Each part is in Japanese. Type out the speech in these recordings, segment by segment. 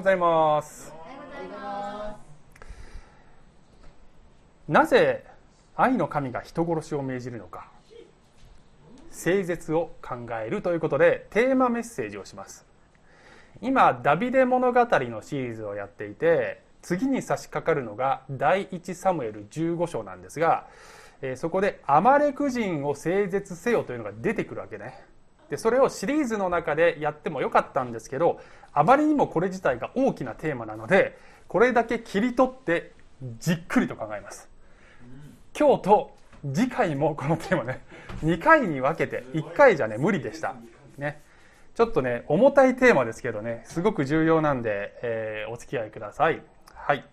うございます。なぜ愛の神が人殺しを命じるのか。聖絶を考えるということでテーマメッセージをします。今ダビデ物語のシリーズをやっていて次に差し掛かるのが第一サムエル15章なんですが、え、そこでアマレク人を聖絶せよというのが出てくるわけね。でそれをシリーズの中でやってもよかったんですけどあまりにもこれ自体が大きなテーマなのでこれだけ切り取ってじっくりと考えます。今日と次回もこのテーマね2回に分けて1回じゃね無理でした。ね。ちょっとね重たいテーマですけどねすごく重要なんで、えー、お付き合いください。はい。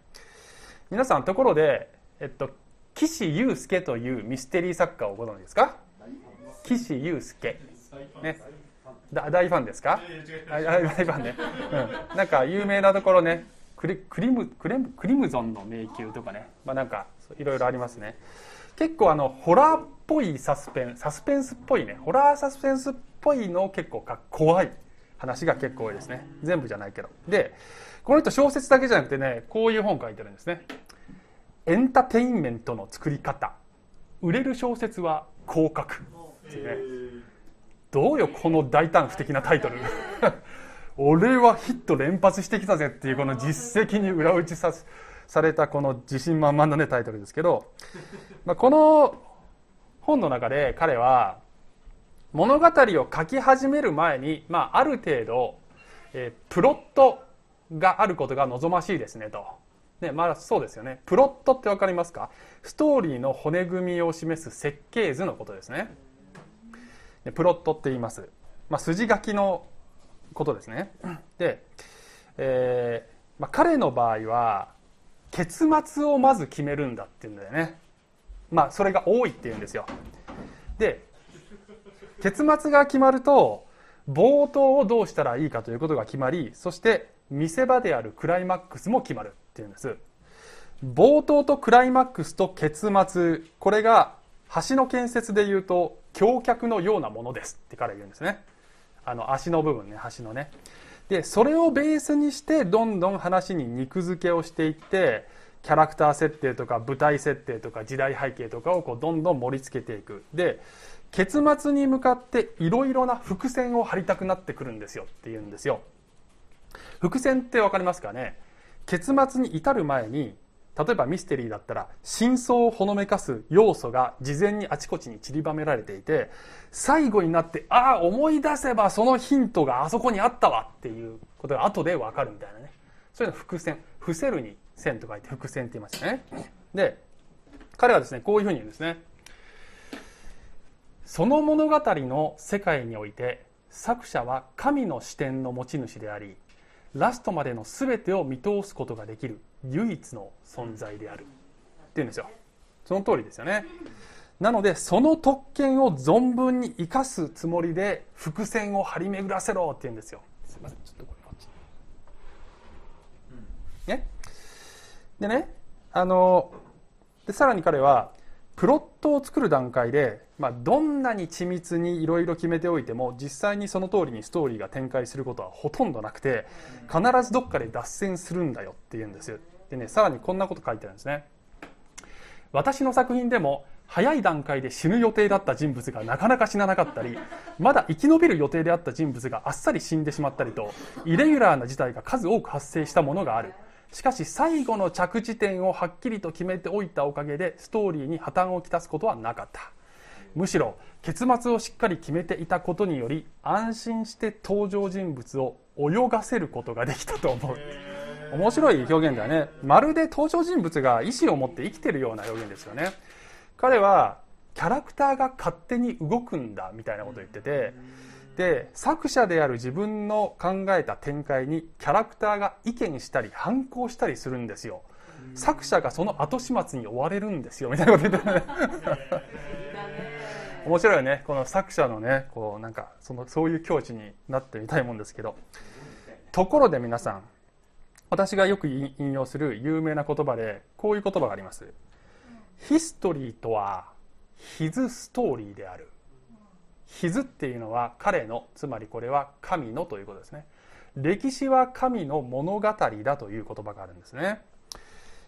皆さんところでえっと岸優介というミステリー作家をご存知ですか？岸優介。ね。大ファンですか？大ファンね、うん、なんか有名なところね。クリクリムクレムクリムゾンの迷宮とかね、まあ、なんかいろいろありますね。結構あのホラーっぽいサスペンサスペンスっぽいね。ホラーサスペンスっぽいの結構か怖い。話が結構多いですね。全部じゃないけど。でこの人小説だけじゃなくてねこういう本書いてるんですね。エンターテインメントの作り方。売れる小説は広角。ってねどうよこの大胆不敵なタイトル 俺はヒット連発してきたぜっていうこの実績に裏打ちさされたこの自信満々なねタイトルですけど、まあ、この本の中で彼は物語を書き始める前に、まあ、ある程度、えー、プロットがあることが望ましいですねと。ね、まあそうですよね。プロットってわかりますか？ストーリーの骨組みを示す設計図のことですね。プロットって言います。まあ、筋書きのことですね。で、えーまあ、彼の場合は結末をまず決めるんだっていうんだよね。まあそれが多いっていうんですよ。で結末が決まると冒頭をどうしたらいいかということが決まりそして見せ場であるクライマックスも決まるっていうんです冒頭とクライマックスと結末これが橋の建設でいうと橋脚のようなものですって彼は言うんですね。あの足の部分ね橋のね。でそれをベースにしてどんどん話に肉付けをしていってキャラクター設定とか舞台設定とか時代背景とかをこうどんどん盛り付けていく。で結末に向かっていろいろな伏線を張りたくなってくるんですよって言うんですよ。伏線って分かりますかね？結末に至る前に例えばミステリーだったら真相をほのめかす要素が事前にあちこちに散りばめられていて最後になってああ思い出せばそのヒントがあそこにあったわっていうことが後で分かるみたいなね。そういうの伏線。伏せるに線と書いて伏線って言いますよね。で彼はですねこういうふうに言うんですね。その物語の世界において作者は神の視点の持ち主でありラストまでの全てを見通すことができる。唯一の存在であるっていうんですよ。その通りですよね。なのでその特権を存分に生かすつもりで伏線を張り巡らせろって言うんですよ。すいません。ちょっとこれこっちね。でね。あのでさらに彼はプロットを作る段階で、まあ、どんなに緻密にいろいろ決めておいても実際にその通りにストーリーが展開することはほとんどなくて必ずどっかで脱線するんだよって言うんですでねさらにこんなこと書いてあるんですね。私の作品でも早い段階で死ぬ予定だった人物がなかなか死ななかったり まだ生き延びる予定であった人物があっさり死んでしまったりとイレギュラーな事態が数多く発生したものがある。しかし最後の着地点をはっきりと決めておいたおかげでストーリーに破綻をきたすことはなかったむしろ結末をしっかり決めていたことにより安心して登場人物を泳がせることができたと思う。面白い表現だよね。まるで登場人物が意思を持って生きてるような表現ですよね。彼はキャラクターが勝手に動くんだみたいなことを言っててで作者である自分の考えた展開にキャラクターが意見したり反抗したりするんですよ。作者がその後始末に追われるんですよみたいなこと言ってね面白いよね。この作者のねこうなんかそのそういう境地になってみたいもんですけど。ところで皆さん私がよく引用する有名な言葉でこういう言葉があります。ヒストリーとはヒズストーリーである。ヒズっていうのは彼のつまりこれは神のということですね。歴史は神の物語だという言葉があるんですね。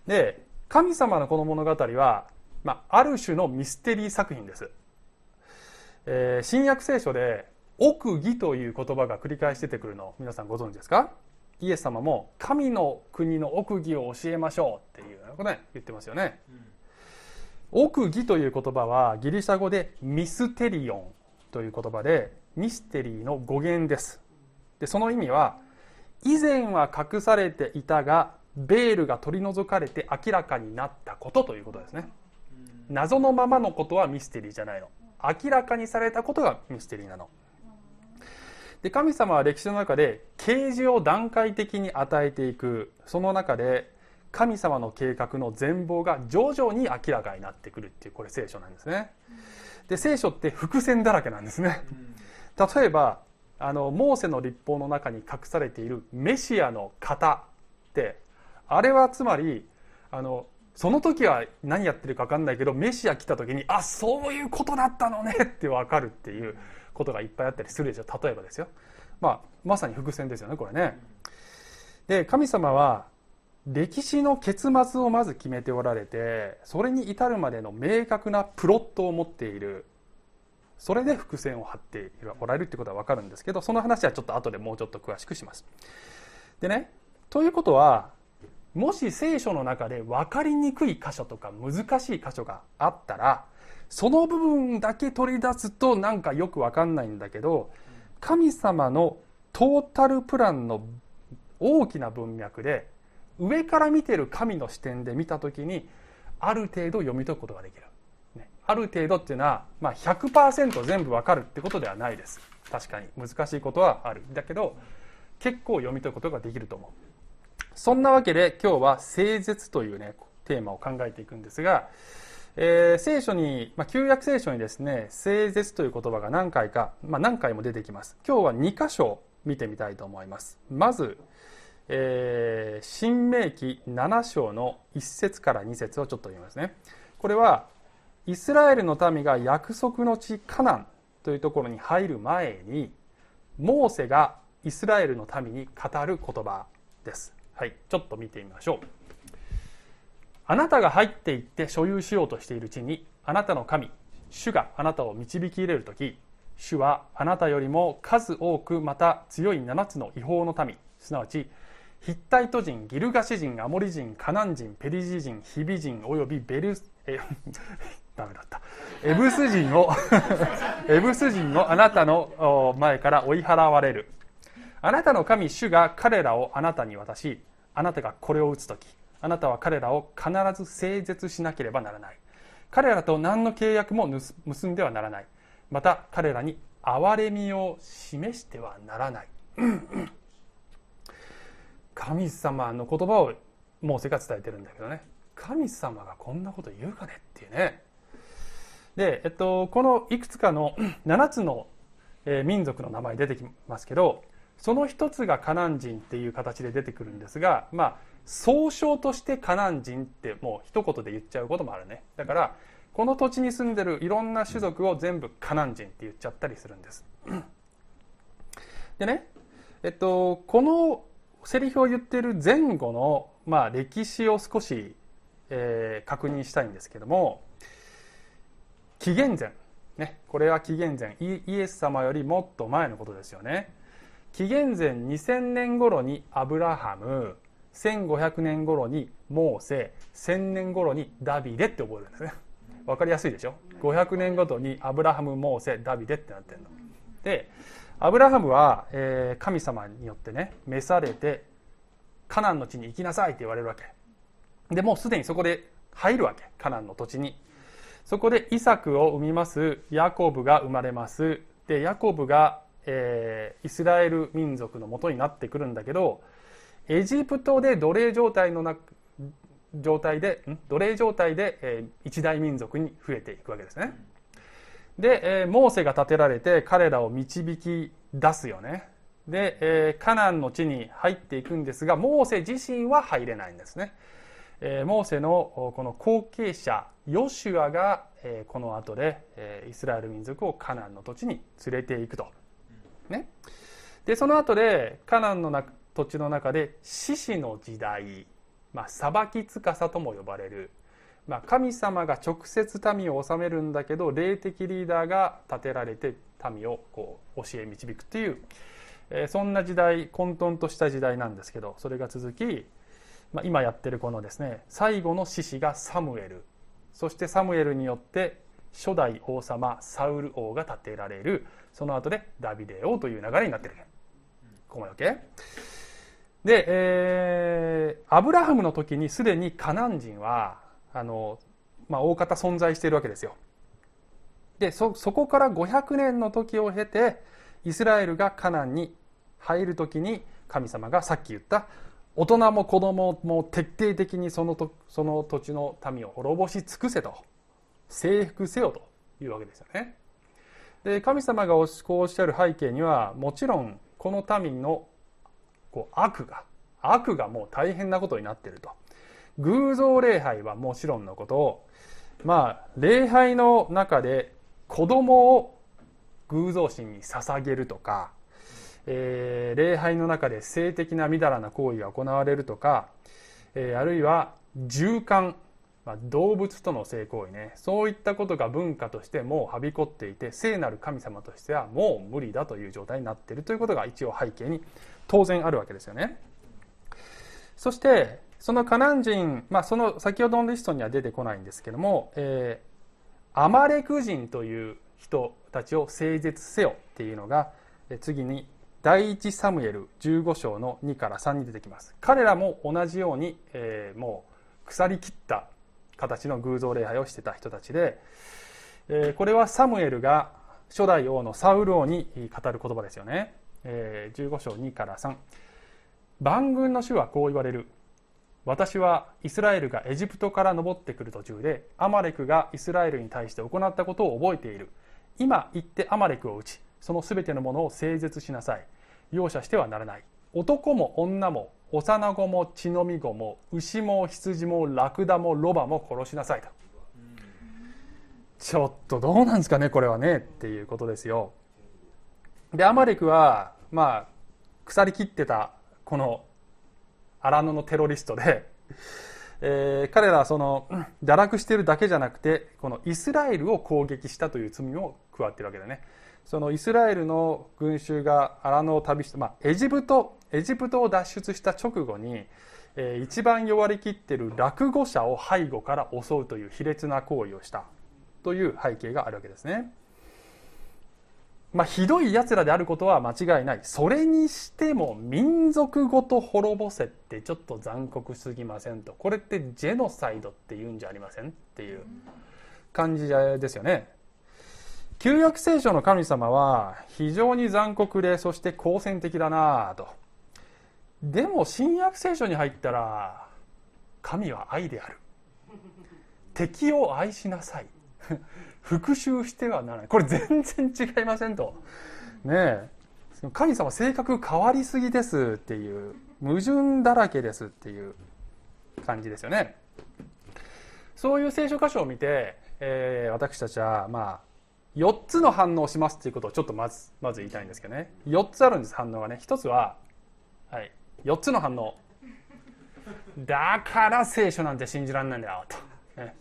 で神様のこの物語は、まあ、ある種のミステリー作品です、えー、新約聖書で奥義という言葉が繰り返し出てくるの皆さんご存知ですか？イエス様も神の国の奥義を教えましょうっていうことね言ってますよね、うん、奥義という言葉はギリシャ語でミステリオンという言葉でミステリーの語源です。でその意味は以前は隠されていたがベールが取り除かれて明らかになったことということですね。謎のままのことはミステリーじゃないの明らかにされたことがミステリーなの。で神様は歴史の中で啓示を段階的に与えていく。その中で神様の計画の全貌が徐々に明らかになってくるっていうこれ聖書なんですね。で聖書って伏線だらけなんですね。例えばあのモーセの立法の中に隠されているメシアの型ってあれはつまりあのその時は何やってるか分かんないけどメシア来た時にあそういうことだったのね って分かるっていうことがいっぱいあったりするでしょ。例えばですよ、まあ、まさに伏線ですよねこれね。で神様は歴史の結末をまず決めておられてそれに至るまでの明確なプロットを持っている。それで伏線を張っておられるってことは分かるんですけどその話はちょっと後でもうちょっと詳しくします。でねということはもし聖書の中で分かりにくい箇所とか難しい箇所があったらその部分だけ取り出すとなんかよくわかんないんだけど神様のトータルプランの大きな文脈で上から見てる神の視点で見た時にある程度読み解くことができる、ね、ある程度っていうのは、まあ、100%全部わかるってことではないです。確かに難しいことはある。だけど結構読み解くことができると思うそんなわけで今日は聖絶というねテーマを考えていくんですがえー、聖書に、まあ、旧約聖書にですね、聖絶という言葉が何回か、まあ、何回も出てきます。今日は2箇所見てみたいと思います。まず、えー、新明記7章の1節から2節をちょっと読みますね。これは、イスラエルの民が約束の地カナンというところに入る前に、モーセがイスラエルの民に語る言葉です。はい、ちょっと見てみましょう。あなたが入っていって所有しようとしている地にあなたの神主があなたを導き入れる時主はあなたよりも数多くまた強い7つの違法の民。すなわちヒッタイト人ギルガシ人アモリ人カナン人ペリジ人ヒビ人およびベルえ ダメだった。エブス人を エブス人をあなたの前から追い払われる。あなたの神主が彼らをあなたに渡しあなたがこれを打つ時あなたは彼らを必ず整絶しなければならない。彼らと何の契約も結んではならない。また彼らに憐れみを示してはならない。神様の言葉をモーセが伝えてるんだけどね。神様がこんなこと言うかねっていうね。で、えっと、このいくつかの7つの民族の名前出てきますけどその一つがカナン人っていう形で出てくるんですがまあ総称としてカナン人ってもう一言で言っちゃうこともあるね。だからこの土地に住んでるいろんな種族を全部カナン人って言っちゃったりするんです。でねえっとこのセリフを言ってる前後の、まあ、歴史を少し、えー、確認したいんですけども紀元前。ねこれは紀元前。イエス様よりもっと前のことですよね。紀元前2000年頃にアブラハム1500年頃にモーセ1000年頃にダビデって覚えるんですね。分かりやすいでしょ？500年ごとにアブラハムモーセダビデってなってるの。でアブラハムは、えー、神様によってね召されてカナンの地に行きなさいって言われるわけ。でもうすでにそこで入るわけ。カナンの土地に。そこでイサクを生みます。ヤコブが生まれます。でヤコブが、えー、イスラエル民族のもとになってくるんだけどエジプトで奴隷状態のな状態で奴隷状態で、えー、一大民族に増えていくわけですね。で、えー、モーセが立てられて彼らを導き出すよね。で、えー、カナンの地に入っていくんですがモーセ自身は入れないんですね、えー、モーセのこの後継者ヨシュアが、えー、この後で、えー、イスラエル民族をカナンの土地に連れていくと。ね。でその後でカナンの土地の中で獅子の時代、まあ、裁き司とも呼ばれる、まあ、神様が直接民を治めるんだけど霊的リーダーが立てられて民をこう教え導くっていう、えー、そんな時代混沌とした時代なんですけどそれが続き、まあ、今やってるこのですね最後の獅子がサムエル。そしてサムエルによって初代王様サウル王が建てられるその後でダビデ王という流れになってる。ここまで OK? で、えー、アブラハムの時にすでにカナン人はあの、まあ、大方存在しているわけですよ。でそそこから500年の時を経てイスラエルがカナンに入る時に神様がさっき言った大人も子供も徹底的にそのとその土地の民を滅ぼし尽くせと。征服せよというわけですよね。で神様がこうおっしゃる背景にはもちろんこの民のこう悪が悪がもう大変なことになっていると偶像礼拝はもちろんのことをまあ礼拝の中で子供を偶像神に捧げるとか、えー、礼拝の中で性的なみだらな行為が行われるとか、えー、あるいは循環まあ、動物との性行為ね。そういったことが文化としてもうはびこっていて聖なる神様としてはもう無理だという状態になっているということが一応背景に当然あるわけですよね。そしてそのカナン人、まあ、その先ほどのリストには出てこないんですけども、えー、アマレク人という人たちを整絶せよっていうのが次に第一サムエル15章の2から3に出てきます。彼らも同じように、えー、もう腐りきった形の偶像礼拝をしてた人たちで、えこれはサムエルが初代王のサウル王に語る言葉ですよね、え15章2から3万軍の主はこう言われる。私はイスラエルがエジプトから登ってくる途中でアマレクがイスラエルに対して行ったことを覚えている。今行ってアマレクを打ちその全てのものを整絶しなさい。容赦してはならない。男も女も幼子も血のみ子も牛も羊もラクダもロバも殺しなさいと。ちょっとどうなんですかねこれはねっていうことですよ。でアマレクはまあ腐りきってたこの荒野のテロリストで、えー、彼らはその堕落してるだけじゃなくてこのイスラエルを攻撃したという罪も加わってるわけだね。そのイスラエルの群衆が荒野を旅して、まあ、エジプトエジプトを脱出した直後に、えー、一番弱りきっている落語者を背後から襲うという卑劣な行為をしたという背景があるわけですね。まあ、ひどい奴らであることは間違いない。それにしても民族ごと滅ぼせってちょっと残酷すぎませんと。これってジェノサイドって言うんじゃありませんっていう感じですよね。旧約聖書の神様は非常に残酷でそして好戦的だなぁと。でも新約聖書に入ったら神は愛である。敵を愛しなさい。復讐してはならない。これ全然違いませんと。ねえ。神様性格変わりすぎですっていう矛盾だらけですっていう感じですよね。そういう聖書箇所を見て、えー、私たちはまあ4つの反応をしますっていうことをちょっとまずまず言いたいんですけどね。4つあるんです反応がね。1つは、はい、4つの反応。だから聖書なんて信じられないんだよと、ね、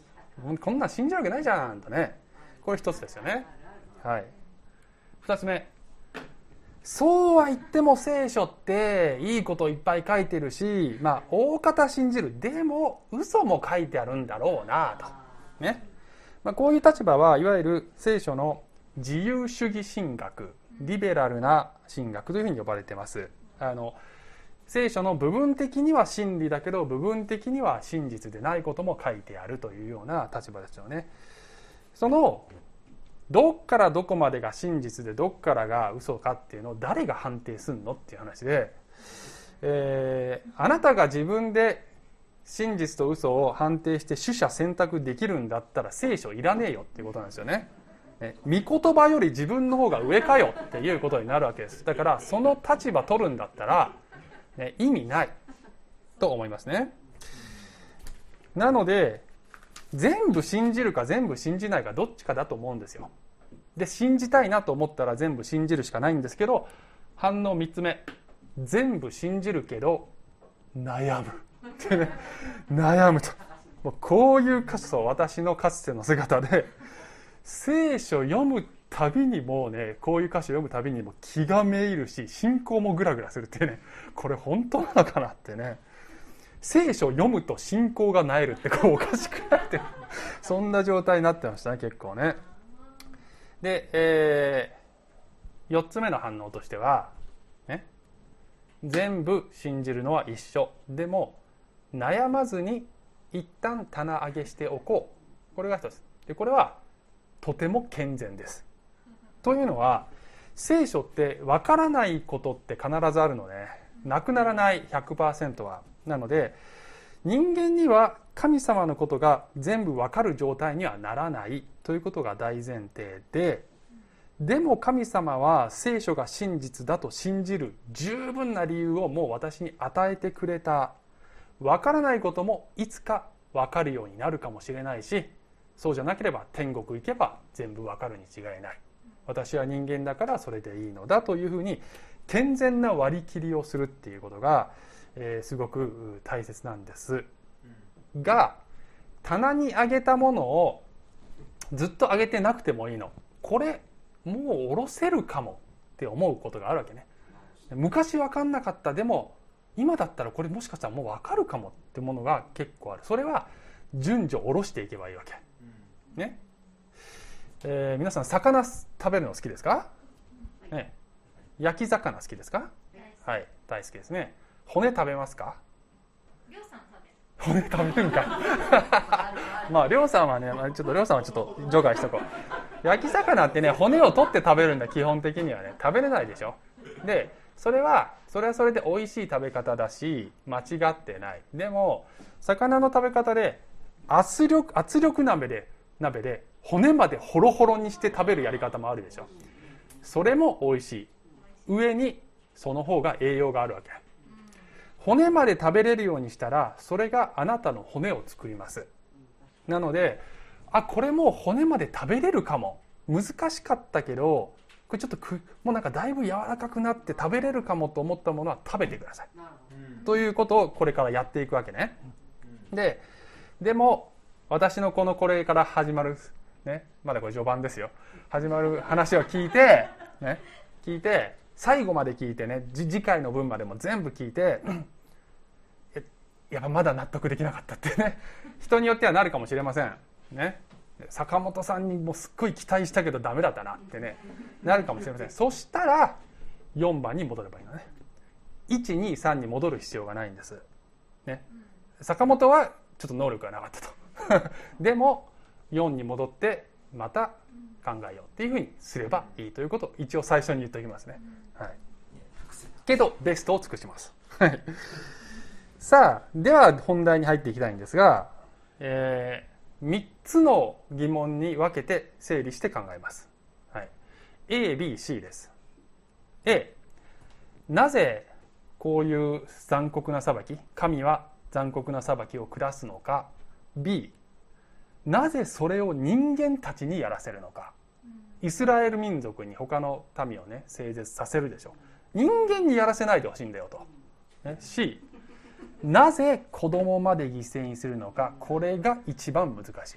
こんなん信じるわけないじゃんとね。これ1つですよね。はい。2つ目。そうは言っても聖書っていいこといっぱい書いてるしまあ大方信じる。でも嘘も書いてあるんだろうなと。ね、まあ、こういう立場はいわゆる聖書の自由主義神学リベラルな神学というふうに呼ばれてますあの聖書の部分的には真理だけど部分的には真実でないことも書いてあるというような立場ですよね。そのどっからどこまでが真実でどっからが嘘かっていうのを誰が判定すんのっていう話で、えー、あなたが自分で真実と嘘を判定して取捨選択できるんだったら聖書いらねえよっていうことなんですよね。ね、御言葉より自分の方が上かよっていうことになるわけですだからその立場取るんだったらね、意味ないと思いますね。なので、全部信じるか全部信じないかどっちかだと思うんですよ。で、信じたいなと思ったら全部信じるしかないんですけど、反応3つ目全部信じるけど悩むってね悩むと。もうこういう箇所私のかつての姿で聖書読むたびにもうねこういう歌詞を読むたびにも気がめいるし信仰もグラグラするってねこれ本当なのかなってね。聖書を読むと信仰がなえるってこうおかしくなってそんな状態になってましたね結構ね。で、えー、4つ目の反応としては、ね、全部信じるのは一緒。でも悩まずに一旦棚上げしておこう。これが一つ。でこれはとても健全です。というのは聖書って分からないことって必ずあるのでなくならない100%は。なので人間には神様のことが全部分かる状態にはならない。ということが大前提ででも神様は聖書が真実だと信じる十分な理由をもう私に与えてくれた。分からないこともいつか分かるようになるかもしれないしそうじゃなければ天国行けば全部分かるに違いない。私は人間だからそれでいいのだというふうに健全な割り切りをするっていうことが、えー、すごく大切なんです。が棚にあげたものをずっとあげてなくてもいいの。これもう下ろせるかもって思うことがあるわけね。昔分かんなかった。でも今だったらこれもしかしたらもう分かるかもってものが結構ある。それは順序下ろしていけばいいわけ。ね。えー、皆さん魚食べるの好きですか、ね、焼き魚好きですか？はい大好きですね。骨食べますか？骨食べるんか。まありょうさんはね、まあ、ちょっとりょうさんはちょっと除外しとこう。焼き魚ってね骨を取って食べるんだ基本的にはね。食べれないでしょ。でそれはそれはそれで美味しい食べ方だし間違ってない。でも魚の食べ方で圧力圧力鍋で鍋で骨までホロホロにして食べるやり方もあるでしょ。それも美味しい。上にその方が栄養があるわけ。骨まで食べれるようにしたらそれがあなたの骨を作ります。なのであこれも骨まで食べれるかも。難しかったけどこれちょっとくもうなんかだいぶ柔らかくなって食べれるかもと思ったものは食べてください。ということをこれからやっていくわけね。ででも私のこのこれから始まるね、まだこれ序盤ですよ。始まる話を聞いて、ね、聞いて最後まで聞いてね次回の分までも全部聞いてやっぱまだ納得できなかったってね。人によってはなるかもしれません。ね坂本さんにもすっごい期待したけどダメだったなってねなるかもしれません。そしたら4番に戻ればいいのね。123に戻る必要がないんです、ね、坂本はちょっと能力がなかったと。でも4に戻ってまた考えようっていうふうにすればいいということ。を一応最初に言っておきますね、はい、けどベストを尽くします。さあでは本題に入っていきたいんですが、えー、3つの疑問に分けて整理して考えます、はい、ABC です。A なぜこういう残酷な裁き神は残酷な裁きを下すのか。B なぜそれを人間たちにやらせるのか。イスラエル民族に他の民をね整絶させるでしょ人間にやらせないでほしいんだよと、ね、C なぜ子供まで犠牲にするのかこれが一番難しい、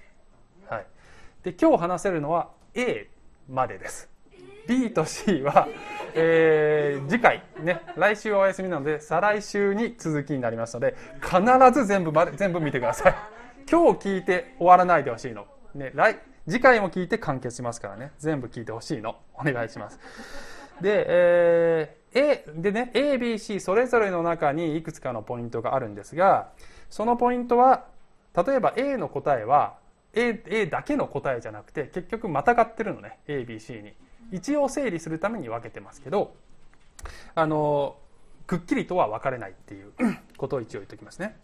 はい、で今日話せるのは A までです B と C は、えー、次回ね来週はお休みなので再来週に続きになりますので必ず全部まで全部見てください今日聞いて終わらないでほしいの。ね、来、次回も聞いて完結しますからね。全部聞いてほしいの。お願いします。で、えー、A、でね、A、B、C それぞれの中にいくつかのポイントがあるんですが、そのポイントは、例えば A の答えは、A, A だけの答えじゃなくて、結局またがってるのね、A、B、C に。一応整理するために分けてますけど、あの、くっきりとは分かれないっていう ことを一応言っておきますね。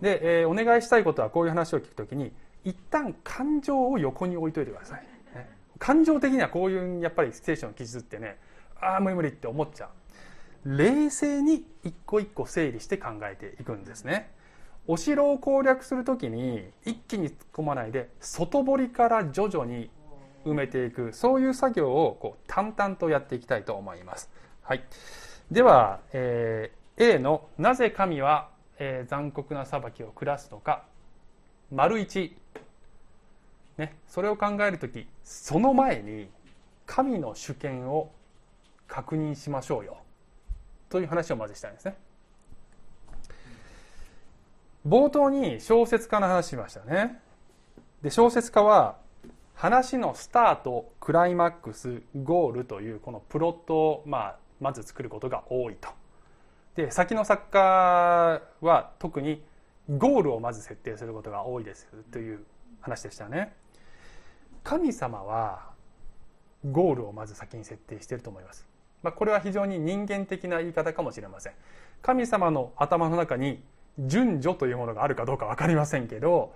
で、えー、お願いしたいことはこういう話を聞くときに一旦感情を横に置いといてください、感情的にはこういうやっぱり聖書の記述ってねああ無理無理って思っちゃう。冷静に一個一個整理して考えていくんですね。お城を攻略するときに一気に突っ込まないで外堀から徐々に埋めていくそういう作業をこう淡々とやっていきたいと思います。はい、では、えー A の「なぜ神は、えー残酷な裁きを下すのか」丸1、ね、それを考える時その前に神の主権を確認しましょうよ。という話をまずしたいんですね。冒頭に小説家の話しましたね。で小説家は話のスタートクライマックスゴールというこのプロットを、まあ、まず作ることが多いと。で先の作家は特にゴールをまず設定することが多いですという話でしたね。神様はゴールをまず先に設定していると思います、まあ、これは非常に人間的な言い方かもしれません。神様の頭の中に順序というものがあるかどうか分かりませんけど、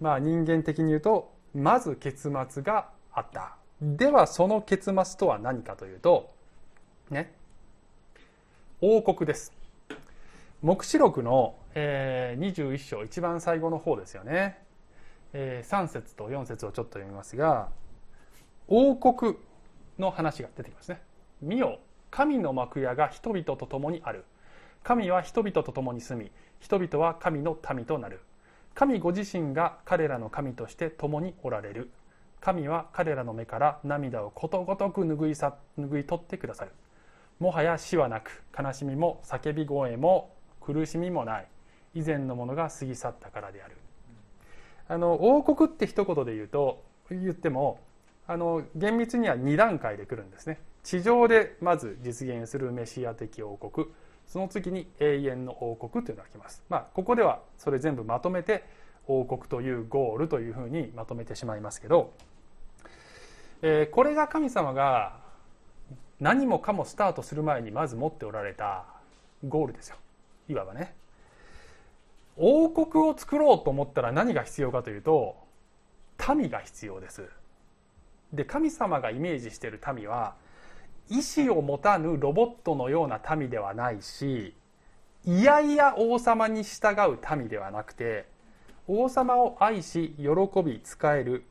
まあ、人間的に言うとまず結末があった。ではその結末とは何かというとね王国です。黙示録の、えー、21章一番最後の方ですよね、えー、3節と4節をちょっと読みますが王国の話が出てきますね。見よ。神の幕屋が人々と共にある。神は人々と共に住み人々は神の民となる。神ご自身が彼らの神として共におられる。神は彼らの目から涙をことごとく拭いさ拭い取ってくださる。もはや死はなく悲しみも叫び声も苦しみもない。以前のものが過ぎ去ったからである。あの王国って一言で言うと言ってもあの厳密には2段階で来るんですね。地上でまず実現するメシア的王国その次に永遠の王国というのが来ます。まあ、ここではそれ全部まとめて王国というゴールというふうにまとめてしまいますけど、えー、これが神様が何もかもスタートする前にまず持っておられたゴールですよ。いわばね。王国を作ろうと思ったら何が必要かというと民が必要です。で神様がイメージしている民は意志を持たぬロボットのような民ではないしいやいや王様に従う民ではなくて王様を愛し喜び仕える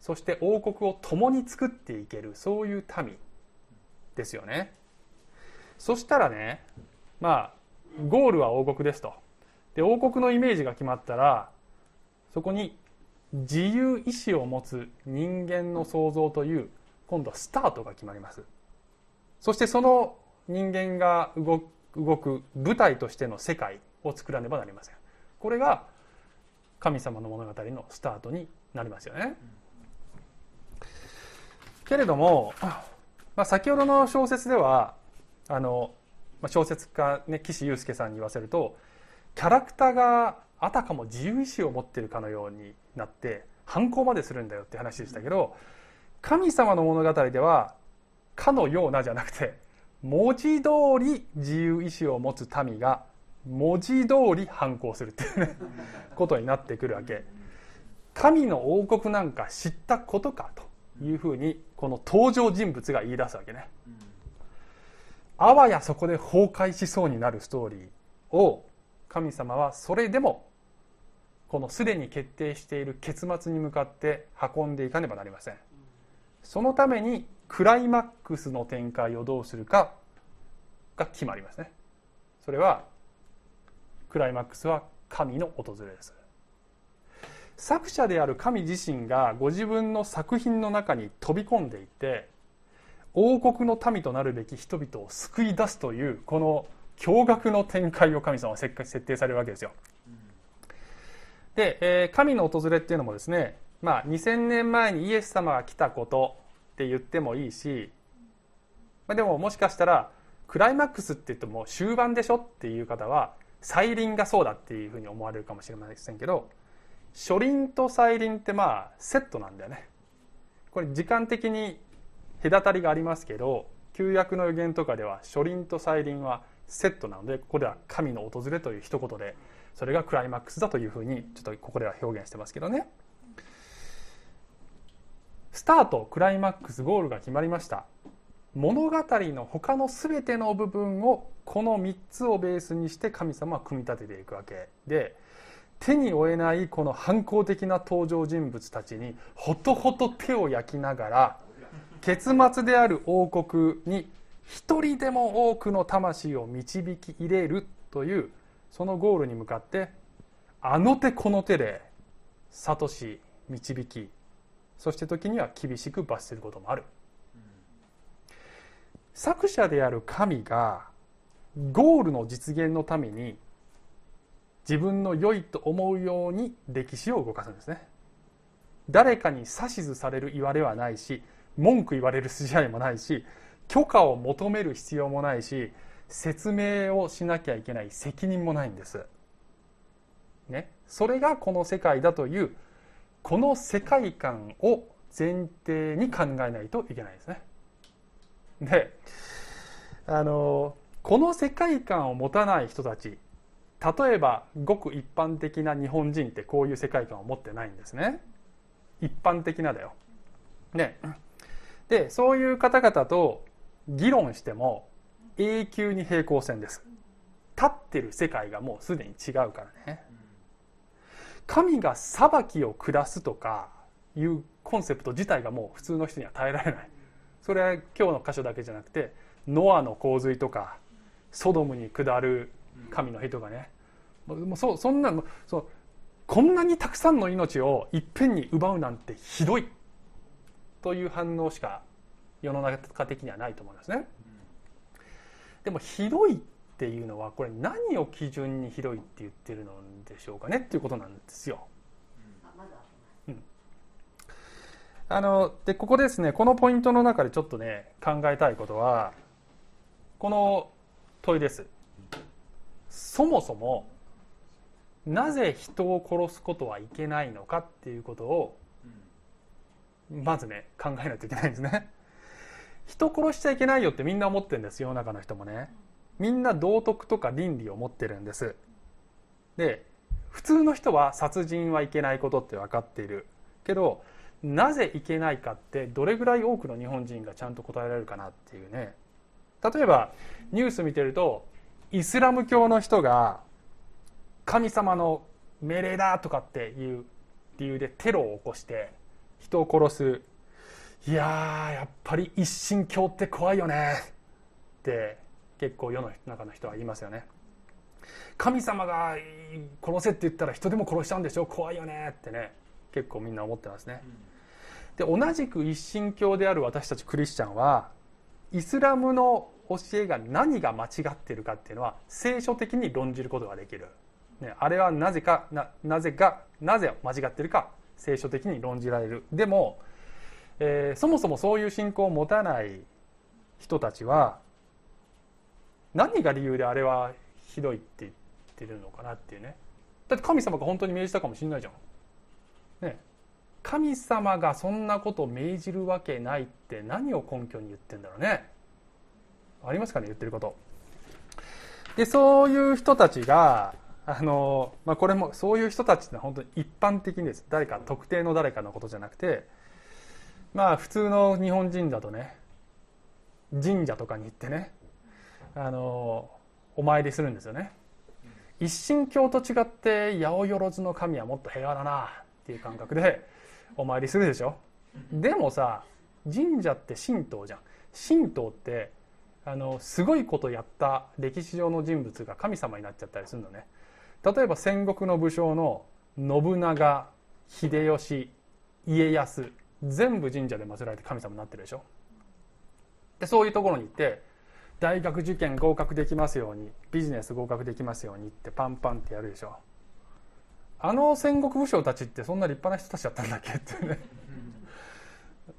そして王国を共に作っていけるそういう民ですよね。そしたらねまあゴールは王国ですと。で王国のイメージが決まったらそこに自由意志を持つ人間の創造という今度はスタートが決まります。そしてその人間が動く舞台としての世界を作らねばなりません。これが神様の物語のスタートになりますよね。けれども、まあ、先ほどの小説ではあの小説家、ね、岸優介さんに言わせるとキャラクターがあたかも自由意志を持っているかのようになって反抗までするんだよって話でしたけど神様の物語ではかのようなじゃなくて文字通り自由意志を持つ民が文字通り反抗するっていうね ことになってくるわけ。神の王国なんか知ったことかというふうにこの登場人物が言い出すわけね。あわやそこで崩壊しそうになるストーリーを神様はそれでもこのすでに決定している結末に向かって運んでいかねばなりません。そのためにクライマックスの展開をどうするかが決まりますね。それはクライマックスは神の訪れです。作者である神自身がご自分の作品の中に飛び込んでいって王国の民となるべき人々を救い出すというこの驚愕の展開を神様は設定されるわけですよ。で、えー、神の訪れっていうのもですねまあ2000年前にイエス様が来たことって言ってもいいし、まあ、でももしかしたらクライマックスって言っても終盤でしょっていう方は再臨がそうだっていうふうに思われるかもしれませんけど初臨と再臨ってまあセットなんだよね。これ時間的に隔たりがありますけど旧約の予言とかでは初臨と再臨はセットなのでここでは神の訪れという一言でそれがクライマックスだというふうにちょっとここでは表現してますけどね。スタートクライマックスゴールが決まりました。物語の他の全ての部分をこの3つをベースにして神様は組み立てていくわけで手に負えないこの反抗的な登場人物たちにほとほと手を焼きながら結末である王国に一人でも多くの魂を導き入れるというそのゴールに向かってあの手この手で諭し導きそして時には厳しく罰することもある、作者である神がゴールの実現のために自分の良いと思うように歴史を動かすんですね。誰かに指図される言われはないし文句言われる筋合いもないし許可を求める必要もないし説明をしなきゃいけない責任もないんです。ね、それがこの世界だというこの世界観を前提に考えないといけないですね。であのこの世界観を持たない人たち例えばごく一般的な日本人ってこういう世界観を持ってないんですね。一般的なだよ。ね。でそういう方々と議論しても永久に平行線です立ってる世界がもうすでに違うからね神が裁きを下すとかいうコンセプト自体がもう普通の人には耐えられないそれは今日の箇所だけじゃなくてノアの洪水とかソドムに下る神の人がねもうそそんなそうこんなにたくさんの命をいっぺんに奪うなんてひどいという反応しか世の中的にはないと思いますね。でもひどいっていうのはこれ何を基準にひどいって言ってるのでしょうかねっていうことなんですよ。うん、あのでここですねこのポイントの中でちょっとね考えたいことはこの問いです。そもそもなぜ人を殺すことはいけないのかっていうことをまずね考えないといけないんですね。人殺しちゃいけないよってみんな思ってるんです世の中の人もねみんな道徳とか倫理を持ってるんです。で普通の人は殺人はいけないことって分かっている。けどなぜいけないかってどれぐらい多くの日本人がちゃんと答えられるかなっていうね。例えばニュース見てるとイスラム教の人が神様の命令だとかっていう理由でテロを起こして人を殺す。いややっぱり一神教って怖いよね。って結構世の中の人は言いますよね。神様が殺せって言ったら人でも殺しちゃうんでしょ？怖いよねってね。結構みんな思ってますね、で同じく一神教である私たちクリスチャンはイスラムの教えが何が間違っているかっていうのは聖書的に論じることができる、ね、あれはなぜかななぜかなぜ間違っているか聖書的に論じられる。でもえー、そもそもそういう信仰を持たない人たちは何が理由であれはひどいって言ってるのかなっていうねだって神様が本当に命じたかもしれないじゃん。ね神様がそんなことを命じるわけないって何を根拠に言ってんだろうね。ありますかね言ってること。でそういう人たちがあの、まあ、これもそういう人たちって本当に一般的にです誰か特定の誰かのことじゃなくてまあ普通の日本人だとね神社とかに行ってねあのお参りするんですよね。一神教と違って八百万の神はもっと平和だなっていう感覚でお参りするでしょ。でもさ神社って神道じゃん。神道ってあのすごいことやった歴史上の人物が神様になっちゃったりするのね。例えば戦国の武将の信長秀吉家康全部神社で祀られて神様になってるでしょ。でそういうところに行って大学受験合格できますようにビジネス合格できますようにってパンパンってやるでしょ。あの戦国武将たちってそんな立派な人たちだったんだっけ？ってね。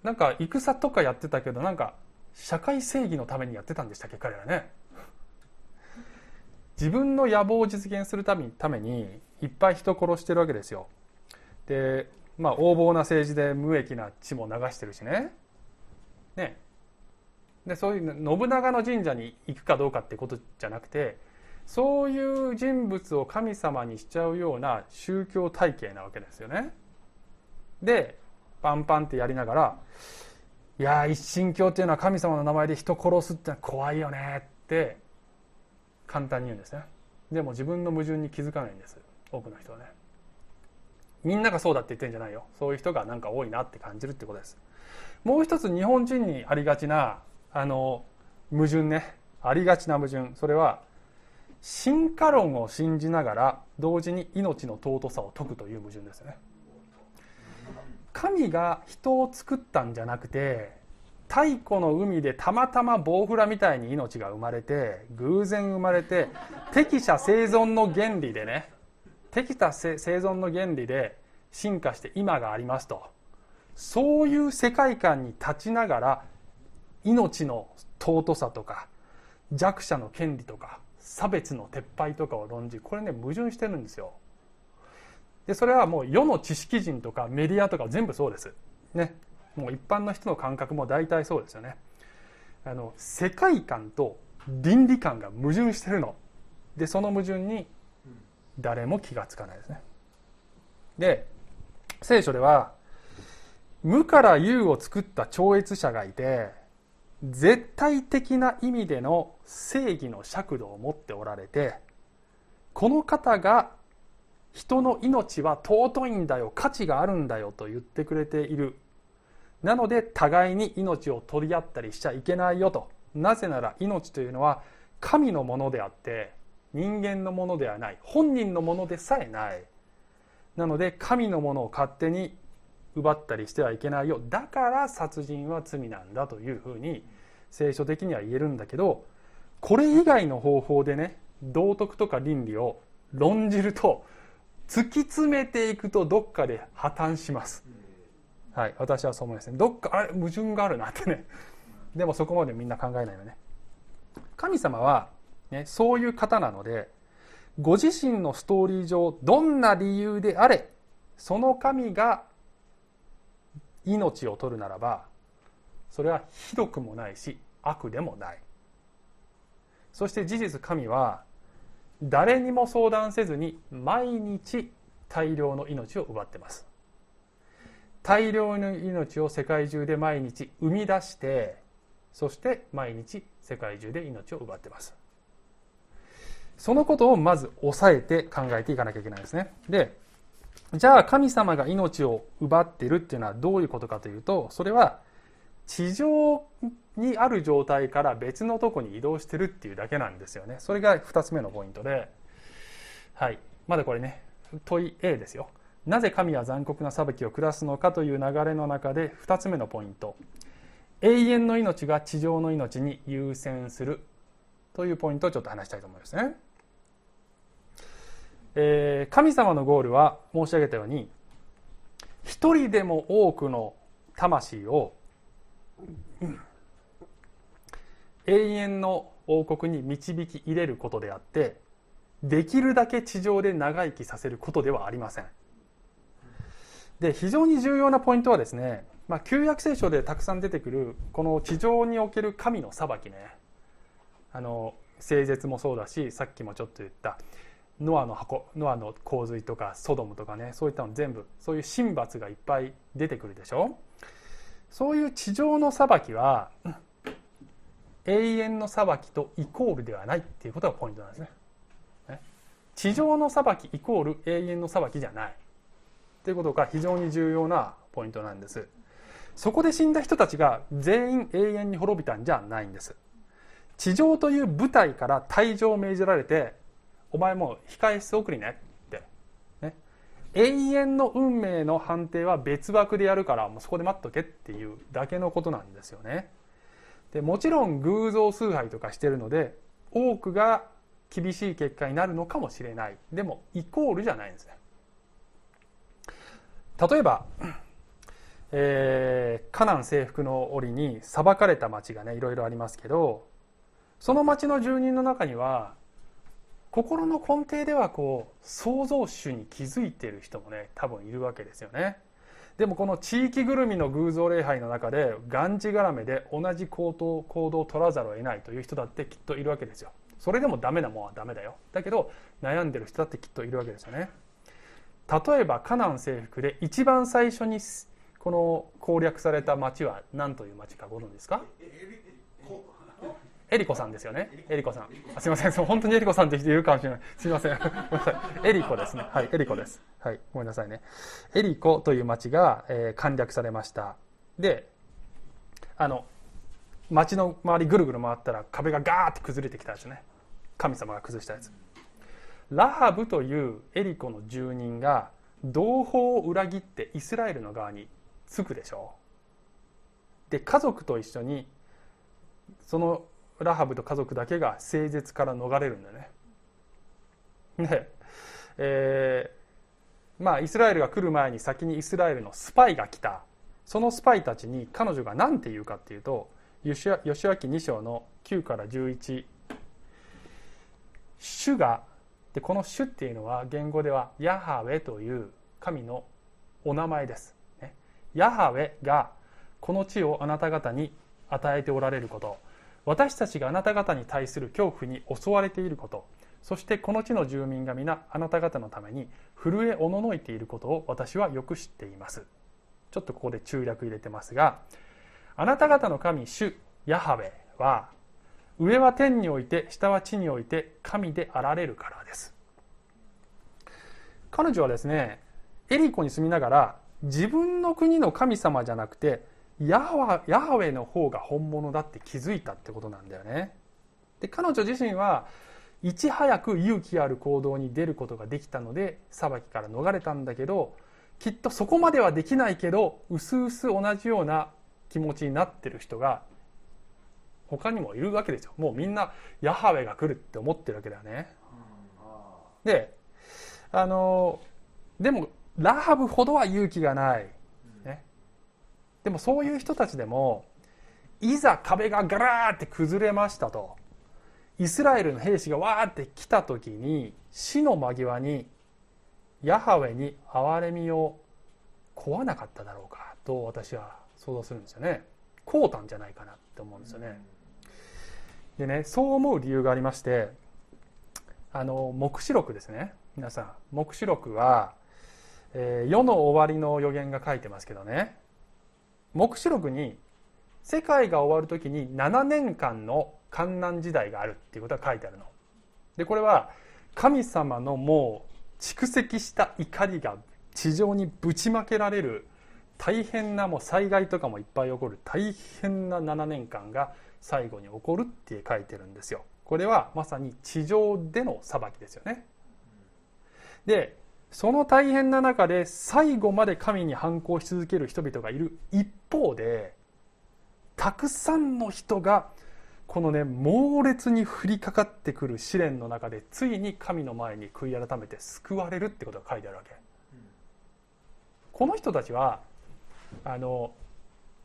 なんか戦とかやってたけどなんか社会正義のためにやってたんでしたっけ？彼らね。自分の野望を実現するためにためにいっぱい人殺してるわけですよ。でまあ、横暴な政治で無益な血も流してるしね。ね。で、そういう信長の神社に行くかどうかってことじゃなくて、そういう人物を神様にしちゃうような宗教体系なわけですよね。で、パンパンってやりながら、いや一神教っていうのは神様の名前で人殺すってのは怖いよねって簡単に言うんですね。でも自分の矛盾に気づかないんです。多くの人はね。みんながそうだって言ってんじゃないよそういう人がなんか多いなって感じるってことですもう一つ日本人にありがちなあの矛盾ね。ありがちな矛盾。それは進化論を信じながら同時に命の尊さを説くという矛盾ですね。神が人を作ったんじゃなくて太古の海でたまたまボウフラみたいに命が生まれて偶然生まれて適者生存の原理でね適した生存の原理で進化して今がありますと。そういう世界観に立ちながら命の尊さとか弱者の権利とか差別の撤廃とかを論じこれね矛盾してるんですよ。でそれはもう世の知識人とかメディアとか全部そうです。ね。もう一般の人の感覚も大体そうですよね。あの世界観と倫理観が矛盾してるの。でその矛盾に誰も気がつかないですね。で聖書では無から有を作った超越者がいて絶対的な意味での正義の尺度を持っておられてこの方が人の命は尊いんだよ価値があるんだよと言ってくれている。なので互いに命を取り合ったりしちゃいけないよと。なぜなら命というのは神のものであって人間のものではない。本人のものでさえない。なので神のものを勝手に奪ったりしてはいけないよ。だから殺人は罪なんだというふうに聖書的には言えるんだけどこれ以外の方法でね道徳とか倫理を論じると突き詰めていくとどっかで破綻します。はい私はそう思いますね。どっかあれ矛盾があるなってね。でもそこまでみんな考えないよね。神様は、ね、そういう方なのでご自身のストーリー上どんな理由であれその神が命を取るならばそれはひどくもないし悪でもない。そして事実神は誰にも相談せずに毎日大量の命を奪ってます。大量の命を世界中で毎日生み出してそして毎日世界中で命を奪ってます。そのことをまず抑えて考えていかなきゃいけないですね。でじゃあ神様が命を奪ってるっていうのはどういうことかというとそれは地上にある状態から別のとこに移動してるっていうだけなんですよね。それが2つ目のポイントで。はい。まだこれね問い A ですよ。なぜ神は残酷な裁きを下すのかという流れの中で2つ目のポイント。永遠の命が地上の命に優先する。というポイントをちょっと話したいと思いますね。えー、神様のゴールは申し上げたように一人でも多くの魂を永遠の王国に導き入れることであってできるだけ地上で長生きさせることではありません。で非常に重要なポイントはですね、まあ、旧約聖書でたくさん出てくるこの地上における神の裁きね。あの聖絶もそうだしさっきもちょっと言ったノアの箱ノアの洪水とかソドムとかねそういったの全部そういう神罰がいっぱい出てくるでしょ？そういう地上の裁きは永遠の裁きとイコールではないっていうことがポイントなんですね。地上の裁きイコール永遠の裁きじゃない。ということが非常に重要なポイントなんです。そこで死んだ人たちが全員永遠に滅びたんじゃないんです。地上という舞台から退場を命じられてお前もう控え室送りねって、ね、永遠の運命の判定は別枠でやるからもうそこで待っとけっていうだけのことなんですよね。でもちろん偶像崇拝とかしてるので多くが厳しい結果になるのかもしれない。でもイコールじゃないんですね。例えば、えー、カナン征服の折に裁かれた町がねいろいろありますけどその町の住人の中には心の根底ではこう創造主に気づいている人もね多分いるわけですよね。でもこの地域ぐるみの偶像礼拝の中でがんじがらめで同じ行動行動を取らざるを得ないという人だってきっといるわけですよ。それでもダメなもんはダメだよ。だけど悩んでる人だってきっといるわけですよね。例えばカナン征服で一番最初にこの攻略された町は何という町かご存知ですか？エリコさんですよね。エリコさん。あすみません。本当にエリコさんって人いるかもしれない。すみません。ごめんなさい。エリコですね。はい、エリコです。はい、ごめんなさいね。エリコという町が、えー、簡略されました。で、あの、町の周りぐるぐる回ったら壁がガーって崩れてきたやつね神様が崩したやつラハブというエリコの住人が同胞を裏切ってイスラエルの側につくでしょうで家族と一緒にそのラハブと家族だけが聖絶から逃れるんだね。で、えー、まあイスラエルが来る前に先にイスラエルのスパイが来た。そのスパイたちに彼女が何て言うかっていうと吉明2章の9から11主がでこの主っていうのは言語ではヤハウェという神のお名前です、ね、ヤハウェがこの地をあなた方に与えておられること。私たちがあなた方に対する恐怖に襲われていることそしてこの地の住民が皆あなた方のために震えおののいていることを私はよく知っています。ちょっとここで中略入れてますがあなた方の神主ヤハウェは上は天において下は地において神であられるからです。彼女はですねエリコに住みながら自分の国の神様じゃなくてヤハヤハウェの方が本物だって気づいたってことなんだよね。で彼女自身はいち早く勇気ある行動に出ることができたので裁きから逃れたんだけどきっとそこまではできないけどうすうす同じような気持ちになってる人が他にもいるわけですよ。もうみんなヤハウェが来るって思ってるわけだよね。であのでもラハブほどは勇気がない、ね、でもそういう人たちでもいざ壁がガラーって崩れましたとイスラエルの兵士がわーって来た時に死の間際にヤハウェに憐れみを請わなかっただろうかと私は想像するんですよね。こうたんじゃないかなって思うんですよね。でねそう思う理由がありましてあの黙示録ですね。皆さん黙示録は、えー、世の終わりの予言が書いてますけどね。黙示録に世界が終わる時に7年間の観難時代があるっていうことが書いてあるの。でこれは神様のもう蓄積した怒りが地上にぶちまけられる大変なもう災害とかもいっぱい起こる大変な7年間が最後に起こるって書いてるんですよ。これはまさに地上での裁きですよね。でその大変な中で最後まで神に反抗し続ける人々がいる。一方でたくさんの人がこのね猛烈に降りかかってくる試練の中でついに神の前に悔い改めて救われるってことが書いてあるわけ、この人たちはあの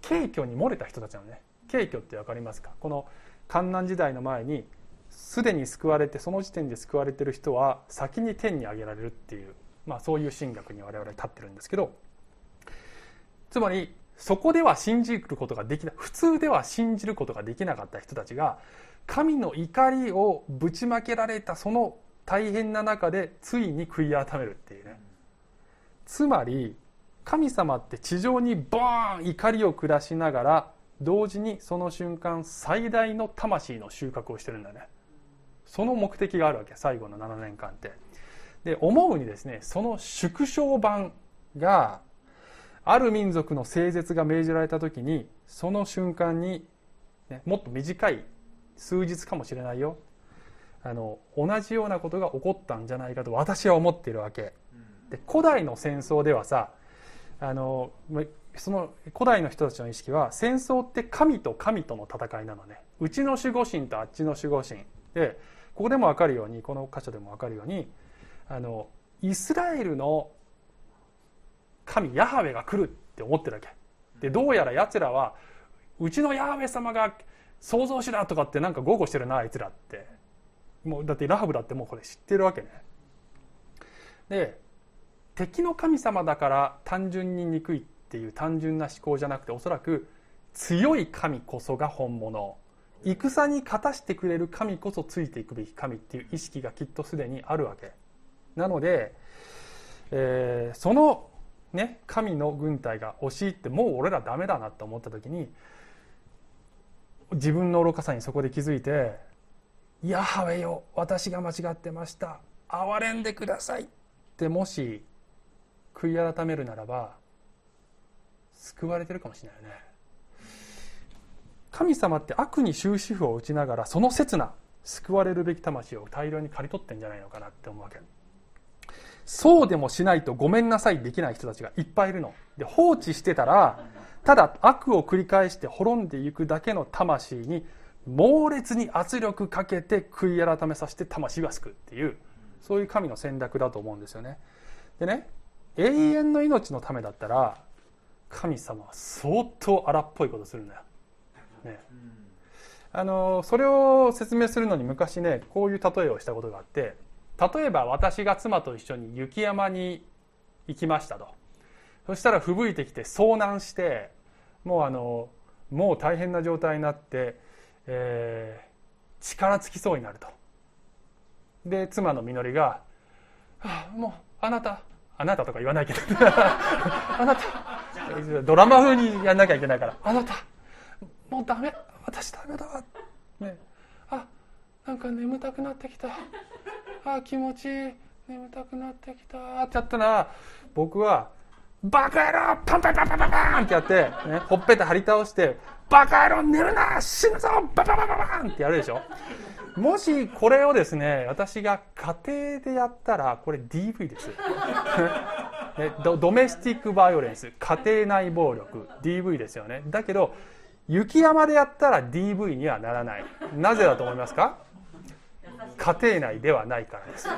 軽挙に漏れた人たちなのね。軽挙って分かりますか？この観難時代の前にすでに救われてその時点で救われてる人は先に天に上げられるっていう、まあ、そういう神学に我々立ってるんですけどつまりそこでは信じることができない普通では信じることができなかった人たちが神の怒りをぶちまけられたその大変な中でついに悔い改めるっていうね。つまり神様って地上にボーン怒りを下しながら同時にその瞬間最大の魂の収穫をしてるんだね。その目的があるわけ最後の7年間って。で思うにですねその縮小版がある民族の聖絶が命じられた時にその瞬間に、ね、もっと短い数日かもしれないよ。あの同じようなことが起こったんじゃないかと私は思っているわけ。で古代の戦争ではさあのその古代の人たちの意識は戦争って神と神との戦いなのね。うちの守護神とあっちの守護神。でここでも分かるようにこの箇所でも分かるようにあのイスラエルの神ヤハウェが来るって思ってるわけ。でどうやら奴らはうちのヤハウェ様が創造主だとかってなんか豪語してるなあいつらって。もうだってラハブだってもうこれ知ってるわけね。で敵の神様だから単純に憎いっていう単純な思考じゃなくておそらく強い神こそが本物。戦に勝たしてくれる神こそついていくべき神っていう意識がきっとすでにあるわけなので、えー、そのね、神の軍隊が押し入ってもう俺らダメだなって思った時に自分の愚かさにそこで気づいて「ヤハウよ私が間違ってました。憐れんでください」ってもし悔い改めるならば救われてるかもしれないよね。神様って悪に終止符を打ちながらその刹那救われるべき魂を大量に刈り取ってんじゃないのかなって思うわけ。そうでもしないとごめんなさいできない人たちがいっぱいいるの。で放置してたらただ悪を繰り返して滅んでいくだけの魂に猛烈に圧力かけて悔い改めさせて魂が救うっていうそういう神の戦略だと思うんですよね。でね永遠の命のためだったら神様は相当荒っぽいことするんだよ、ね、あのそれを説明するのに昔ねこういう例えをしたことがあって例えば私が妻と一緒に雪山に行きましたと。そしたら吹雪いてきて遭難してもうあのもう大変な状態になって、えー、力尽きそうになると。で妻のみのりが「はあ、もうあなたあなたとか言わないけど あなたドラマ風にやんなきゃいけないからあなたもうダメ私ダメだわねあなんか眠たくなってきた。あ気持ちいい。眠たくなってきた。ってやったら僕はバカ野郎パンパンパンパンパンパンってやって、ね、ほっぺた張り倒してバカ野郎寝るな死ぬぞバババババンってやるでしょ。もしこれをですね私が家庭でやったらこれ DV です。ドドメスティックバイオレンス。家庭内暴力。DV ですよね。だけど雪山でやったら DV にはならない。なぜだと思いますか？家庭内ではないからです。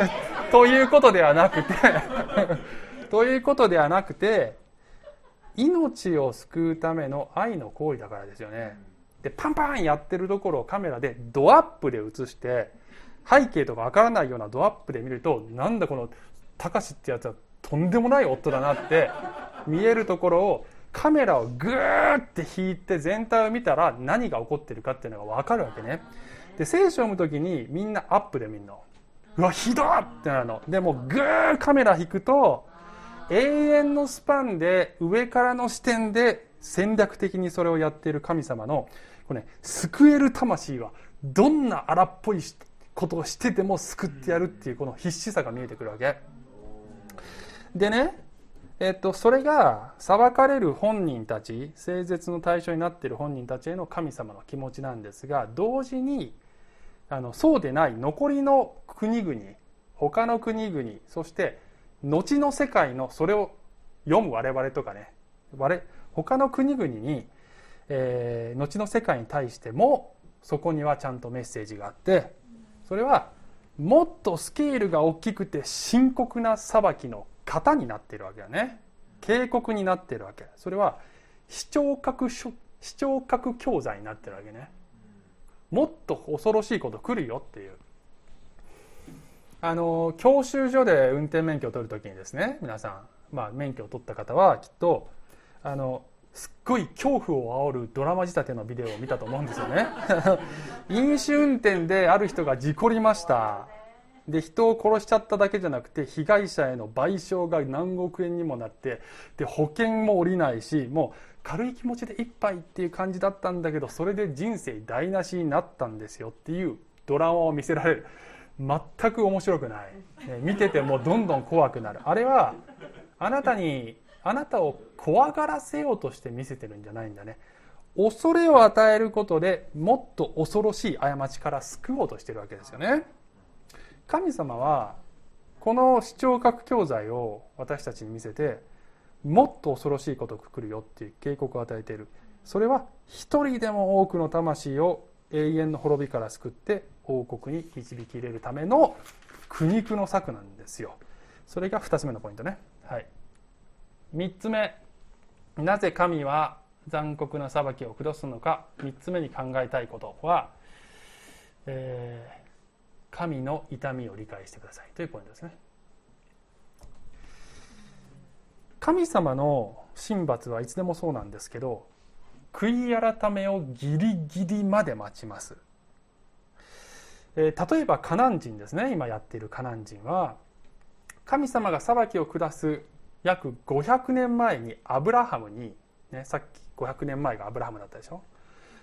ということではなくて ということではなくて命を救うための愛の行為だからですよね。でパンパンやってるところをカメラでドアップで映して背景とかわからないようなドアップで見るとなんだこのたかしってやつはとんでもない夫だなって見えるところをカメラをグーって引いて全体を見たら何が起こってるかっていうのが分かるわけね。で聖書を読む時にみんなアップで見るのうわひどっってなるのでもグーカメラ引くと永遠のスパンで上からの視点で戦略的にそれをやっている神様のこれね、救える魂はどんな荒っぽいことをしてても救ってやるっていうこの必死さが見えてくるわけ。でね、えっと、それが裁かれる本人たち聖絶の対象になっている本人たちへの神様の気持ちなんですが同時にあのそうでない残りの国々他の国々そして後の世界のそれを読む我々とかね我他の国々にえー、後の世界に対してもそこにはちゃんとメッセージがあってそれはもっとスケールが大きくて深刻な裁きの型になってるわけだね。警告になってるわけ。それは視聴覚視聴覚教材になってるわけね。もっと恐ろしいこと来るよっていう。あの教習所で運転免許を取る時にですね皆さん、まあ、免許を取った方はきっとあのすっごい恐怖を煽るドラマ仕立てのビデオを見たと思うんですよね。飲酒運転である人が事故りました。で人を殺しちゃっただけじゃなくて被害者への賠償が何億円にもなってで保険も下りないしもう軽い気持ちで一杯っていう感じだったんだけどそれで人生台無しになったんですよっていうドラマを見せられる。全く面白くない、ね、見ててもどんどん怖くなる。あれはあなたにあなたを怖がらせようとして見せてるんじゃないんだね。恐れを与えることでもっと恐ろしい過ちから救おうとしてるわけですよね。神様はこの視聴覚教材を私たちに見せてもっと恐ろしいことが来るよっていう警告を与えている。それは一人でも多くの魂を永遠の滅びから救って王国に導き入れるための苦肉の策なんですよ。それが2つ目のポイントね。はい。3つ目。なぜ神は残酷な裁きを下すのか。3つ目に考えたいことは、えー、神の痛みを理解してください。というポイントですね。神様の神罰はいつでもそうなんですけど悔い改めをギリギリまで待ちます、えー、例えばカナン人ですね。今やっているカナン人は神様が裁きを下す約500年前にアブラハムに、ね、さっき500年前がアブラハムだったでしょ。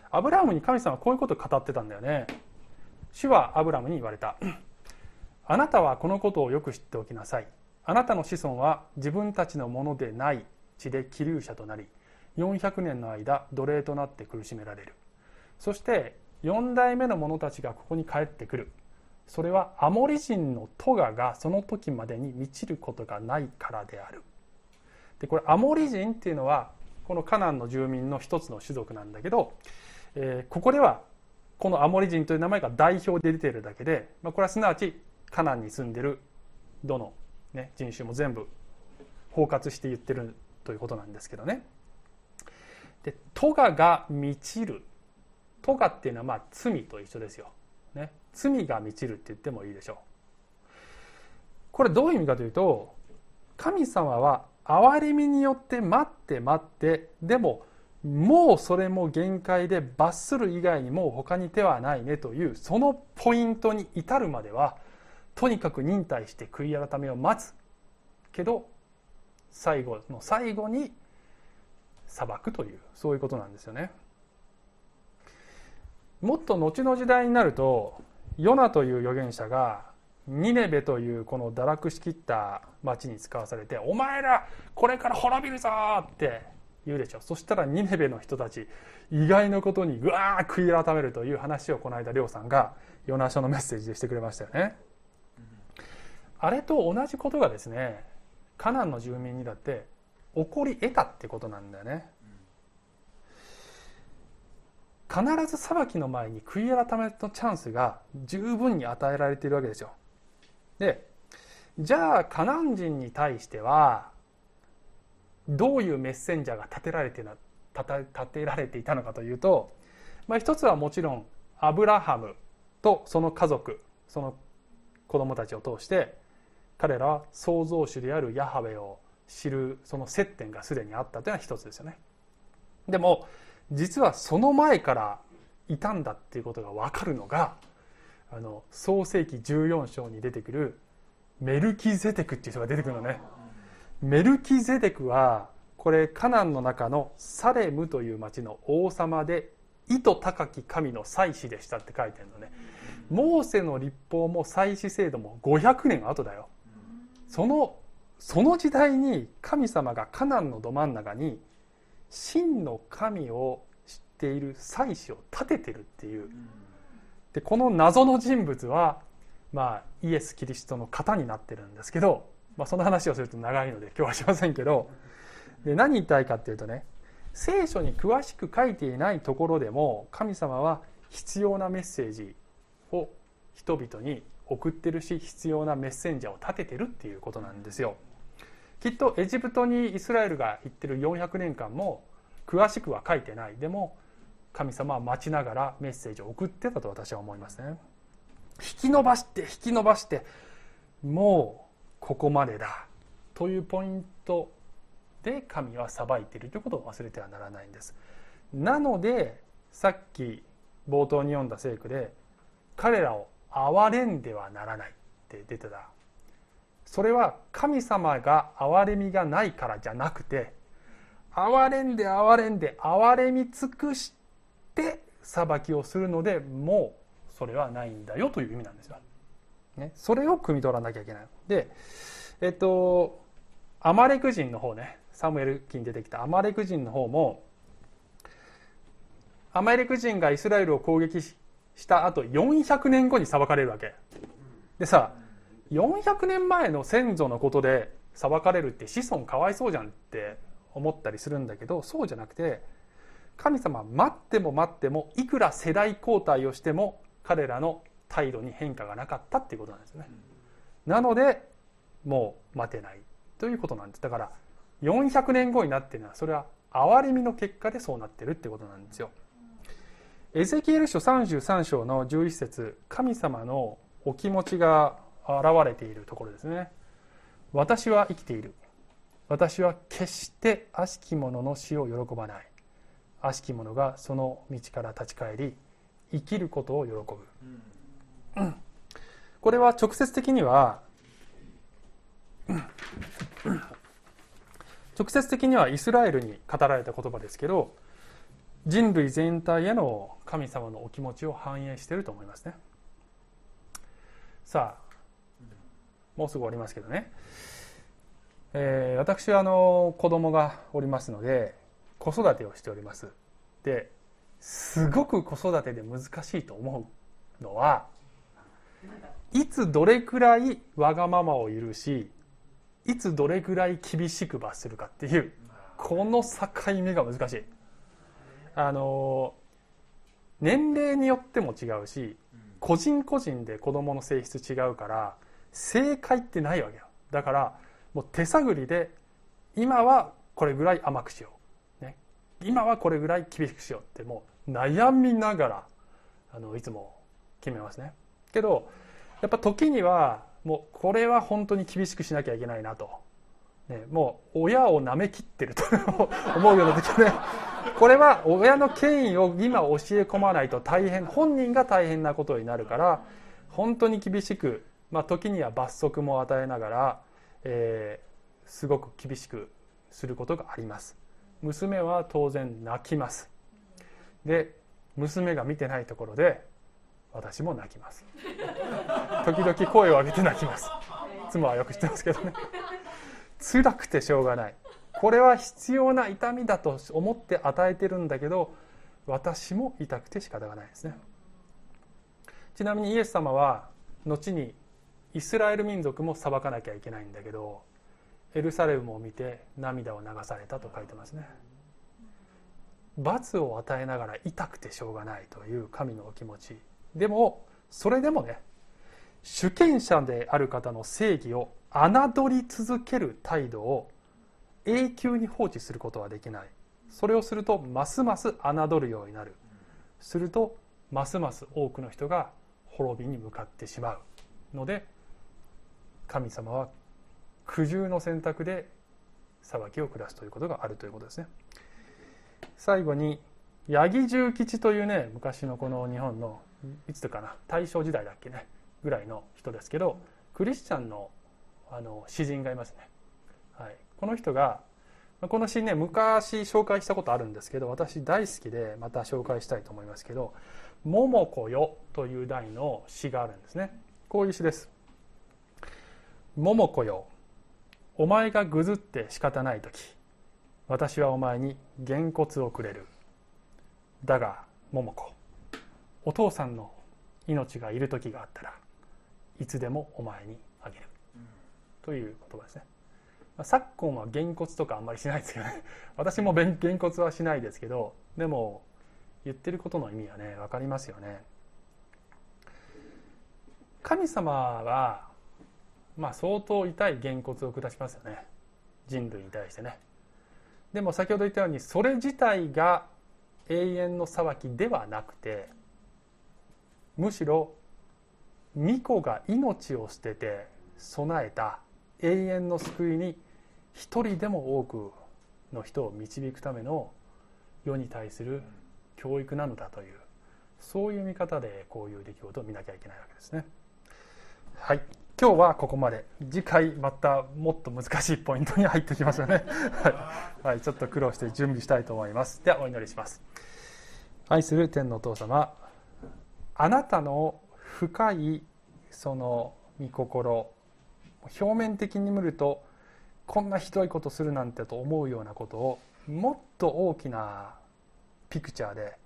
アブラハムに神様はこういうことを語ってたんだよね。主はアブラムに言われた。あなたはこのことをよく知っておきなさい。あなたの子孫は自分たちのものでない血で気流者となり400年の間奴隷となって苦しめられる。そして4代目の者たちがここに帰ってくる。それはアモリ人のトガがその時までに満ちることがないからである。でこれアモリ人っていうのはこのカナンの住民の一つの種族なんだけど、えー、ここではこのアモリ人という名前が代表で出ているだけで、まあ、これはすなわちカナンに住んでるどの、ね、人種も全部包括して言ってるということなんですけどね。で「トガが満ちる」「トガ」っていうのはまあ罪と一緒ですよ。ね、罪が満ちるって言ってもいいでしょう。これどういう意味かというと神様は憐れみによって待って待ってでももうそれも限界で罰する以外にもう他に手はないねというそのポイントに至るまではとにかく忍耐して悔い改めを待つけど最後の最後に裁くというそういうことなんですよね。もっと後の時代になるとヨナという預言者がニネベというこの堕落しきった町に使わされて「お前らこれから滅びるぞ!」って言うでしょうそしたらニネベの人たち意外なことにぐわー悔い改めるという話をこの間亮さんがヨナ書のメッセージでしてくれましたよね。あれと同じことがですねカナンの住民にだって起こり得たってことなんだよね。必ず裁きの前に悔い改めのチャンスが十分に与えられているわけですよ。でじゃあカナン人に対してはどういうメッセンジャーが立てられてな立てられていたのかというと、まあ、一つはもちろんアブラハムとその家族その子供たちを通して彼らは創造主であるヤハウェを知るその接点がすでにあったというのは一つですよね。でも実はその前からいたんだっていうことが分かるのがあの創世紀14章に出てくるメルキゼテクっていう人が出てくるのね。メルキゼデクはこれカナンの中のサレムという町の王様で意図高き神の祭司でしたって書いてるのね。モーセの立法も祭司制度も500年後だよ。そのその時代に神様がカナンのど真ん中に真の神を知っている祭司を立ててるっていう。でこの謎の人物は、まあ、イエス・キリストの型になってるんですけどまあ、その話をすると長いので今日はしませんけどで何言いたいかっていうとね聖書に詳しく書いていないところでも神様は必要なメッセージを人々に送ってるし必要なメッセンジャーを立ててるっていうことなんですよ。きっとエジプトにイスラエルが行ってる400年間も詳しくは書いてないでも神様は待ちながらメッセージを送ってたと私は思いますね。引き伸ばして引き伸ばしてもうここまでだ。というポイントで神は裁いているということを忘れてはならないんです。なのでさっき冒頭に読んだ聖句で彼らを憐れんではならないって出てた。それは神様が憐れみがないからじゃなくて憐れんで憐れんで憐れみ尽くして裁きをするのでもうそれはないんだよという意味なんですよ。ね、それを汲み取らなきゃいけない。でえっとアマレク人の方ねサムエル記に出てきた。アマレク人の方もアマレク人がイスラエルを攻撃した後400年後に裁かれるわけ。でさ400年前の先祖のことで裁かれるって子孫かわいそうじゃんって思ったりするんだけどそうじゃなくて神様待っても待ってもいくら世代交代をしても彼らの態度に変化がなかったっていうことなんですね。なのでもう待てないということなんですだから400年後になってるのはそれは憐れみの結果でそうなってるってことなんですよ。エゼキエル書33章の11節神様のお気持ちが現れているところですね。私は生きている。私は決して悪しき者の死を喜ばない。悪しき者がその道から立ち返り生きることを喜ぶ。これは直接的には直接的にはイスラエルに語られた言葉ですけど人類全体への神様のお気持ちを反映していると思いますね。さあもうすぐ終わりますけどね、えー、私はあの子供がおりますので子育てをしております。ですごく子育てで難しいと思うのはいつどれくらいわがままを許しいつどれくらい厳しく罰するかっていうこの境目が難しい。あの年齢によっても違うし個人個人で子供の性質違うから正解ってないわけよ。だからもう手探りで今はこれぐらい甘くしよう、ね、今はこれぐらい厳しくしようってもう悩みながらあのいつも決めますね。けどやっぱ時にはもうこれは本当に厳しくしなきゃいけないなと、ね、もう親をなめきってると思うような時はね。これは親の権威を今教え込まないと大変本人が大変なことになるから本当に厳しく、まあ、時には罰則も与えながら、えー、すごく厳しくすることがあります。娘は当然泣きます。で娘が見てないところで私も泣きます。時々声を上げて泣きます。妻はよく知ってますけどね。辛くてしょうがない。これは必要な痛みだと思って与えてるんだけど私も痛くて仕方がないですね。ちなみにイエス様は後にイスラエル民族も裁かなきゃいけないんだけどエルサレムを見て涙を流されたと書いてますね。罰を与えながら痛くてしょうがないという神のお気持ち。でもそれでもね主権者である方の正義を侮り続ける態度を永久に放置することはできない。それをするとますます侮るようになる。するとますます多くの人が滅びに向かってしまうので神様は苦渋の選択で裁きを下すということがあるということですね。最後に八木重吉というね昔のこの日本のいつとかな大正時代だっけねぐらいの人ですけどクリスチャンのあの詩人がいますね、はい、この人がこの詩ね昔紹介したことあるんですけど私大好きでまた紹介したいと思いますけど「桃子よ」という題の詩があるんですね。こういう詩です「桃子よお前がぐずって仕方ない時私はお前にげんこつをくれる。だが桃子お父さんの命がいる時があったらいつでもお前にあげる、という言葉ですね。昨今はげんこつとかあんまりしないですけどね。私もげんこつはしないですけどでも言ってることの意味はね分かりますよね。神様はまあ相当痛いげんこつを下しますよね。人類に対してね。でも先ほど言ったようにそれ自体が永遠の裁きではなくてむしろ巫女が命を捨てて備えた永遠の救いに一人でも多くの人を導くための世に対する教育なのだというそういう見方でこういう出来事を見なきゃいけないわけですね。はい。今日はここまで次回またもっと難しいポイントに入ってきますよね。はい、はい、ちょっと苦労して準備したいと思います。ではお祈りします。愛する天のお父様あなたの深いその御心表面的に見るとこんなひどいことするなんてと思うようなことをもっと大きなピクチャーで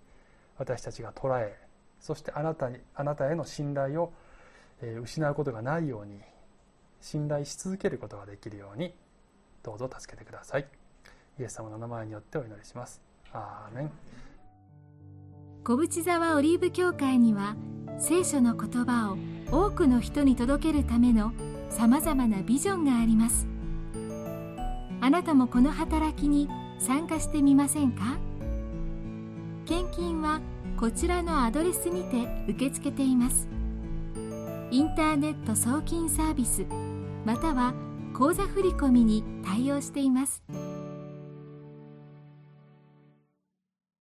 私たちが捉えそしてあなたにあなたへの信頼を失うことがないように信頼し続けることができるようにどうぞ助けてください。イエス様の名前によってお祈りします。アーメン。小淵沢オリーブ教会には聖書の言葉を多くの人に届けるためのさまざまなビジョンがあります。あなたもこの働きに参加してみませんか？献金はこちらのアドレスにて受け付けています。インターネット送金サービスまたは口座振込に対応しています。